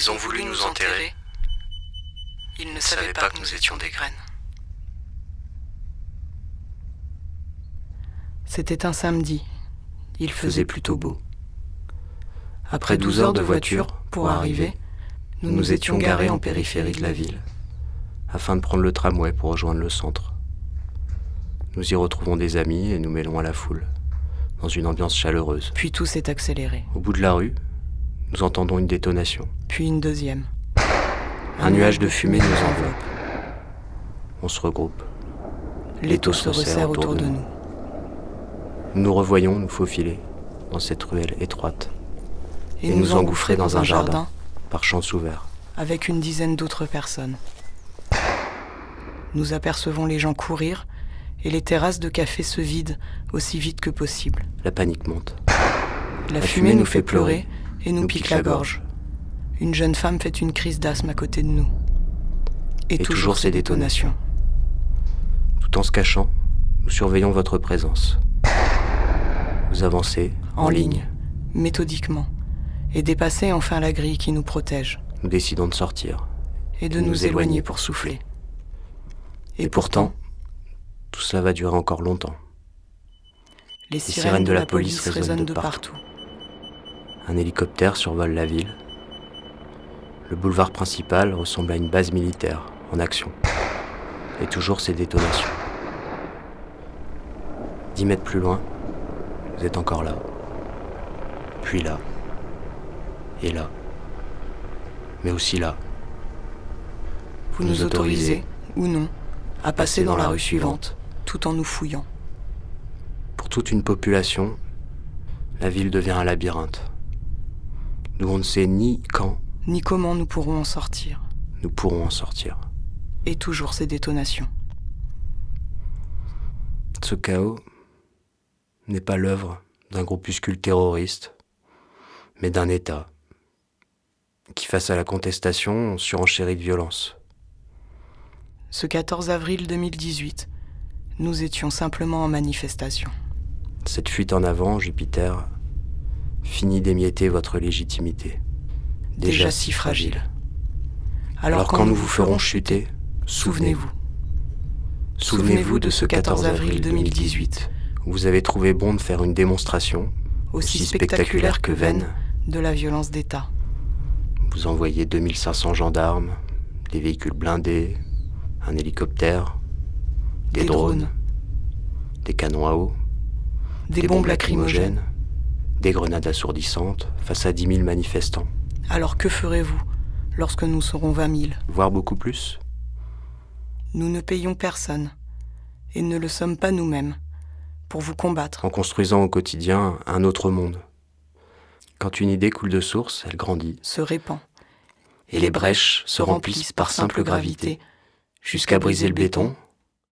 Ils ont voulu nous enterrer. Ils ne savaient pas que nous étions des graines. C'était un samedi. Il faisait plutôt beau. Après 12 heures de voiture pour arriver, nous nous étions garés en périphérie de la ville, afin de prendre le tramway pour rejoindre le centre. Nous y retrouvons des amis et nous mêlons à la foule, dans une ambiance chaleureuse. Puis tout s'est accéléré. Au bout de la rue, nous entendons une détonation. Puis une deuxième. Un nuage de fumée nous enveloppe. On se regroupe. L'étau se resserre autour de nous. Nous nous revoyons nous faufiler dans cette ruelle étroite Et, nous engouffrer dans un jardin par champs ouverts. avec une dizaine d'autres personnes. Nous apercevons les gens courir et les terrasses de café se vident aussi vite que possible. La panique monte. La, fumée, nous fait pleurer et nous, pique, la gorge. Une jeune femme fait une crise d'asthme à côté de nous. Et, toujours ces détonations. Tout en se cachant, nous surveillons votre présence. Vous avancez En ligne, méthodiquement, et dépasser enfin la grille qui nous protège, Nous décidons de sortir. et de Et nous, nous éloigner éloigner pour souffler. Et, pourtant, tout cela va durer encore longtemps. les sirènes de la police résonnent de partout. Un hélicoptère survole la ville. Le boulevard principal ressemble à une base militaire en action. Et toujours ces détonations. Dix mètres plus loin, vous êtes encore là. Puis là. Et là. Mais aussi là. Vous nous autorisez, ou non, à passer dans la rue suivante, tout en nous fouillant. Pour toute une population, la ville devient un labyrinthe. D'où on ne sait ni quand Ni comment nous pourrons en sortir. nous pourrons en sortir. Et toujours ces détonations. Ce chaos n'est pas l'œuvre d'un groupuscule terroriste, mais d'un État qui, face à la contestation, surenchérit de violence. Ce 14 avril 2018, nous étions simplement en manifestation. Cette fuite en avant, Jupiter, finit d'émietter votre légitimité, déjà, si fragile. Alors, quand, nous vous ferons chuter, souvenez-vous. Souvenez-vous de ce 14 avril 2018, où vous avez trouvé bon de faire une démonstration, Aussi spectaculaire que vaine, de la violence d'État. vous envoyez 2500 gendarmes, des véhicules blindés, un hélicoptère, des, Des drones, drones. des canons à eau, Des, bombes lacrymogènes. des grenades assourdissantes face à 10 000 manifestants, Alors que ferez-vous lorsque nous serons 20 000 voire beaucoup plus? Nous ne payons personne, et ne le sommes pas nous-mêmes, pour vous combattre. en construisant au quotidien un autre monde. Quand une idée coule de source, elle grandit, se répand, et les brèches se remplissent par simple gravité, jusqu'à briser le béton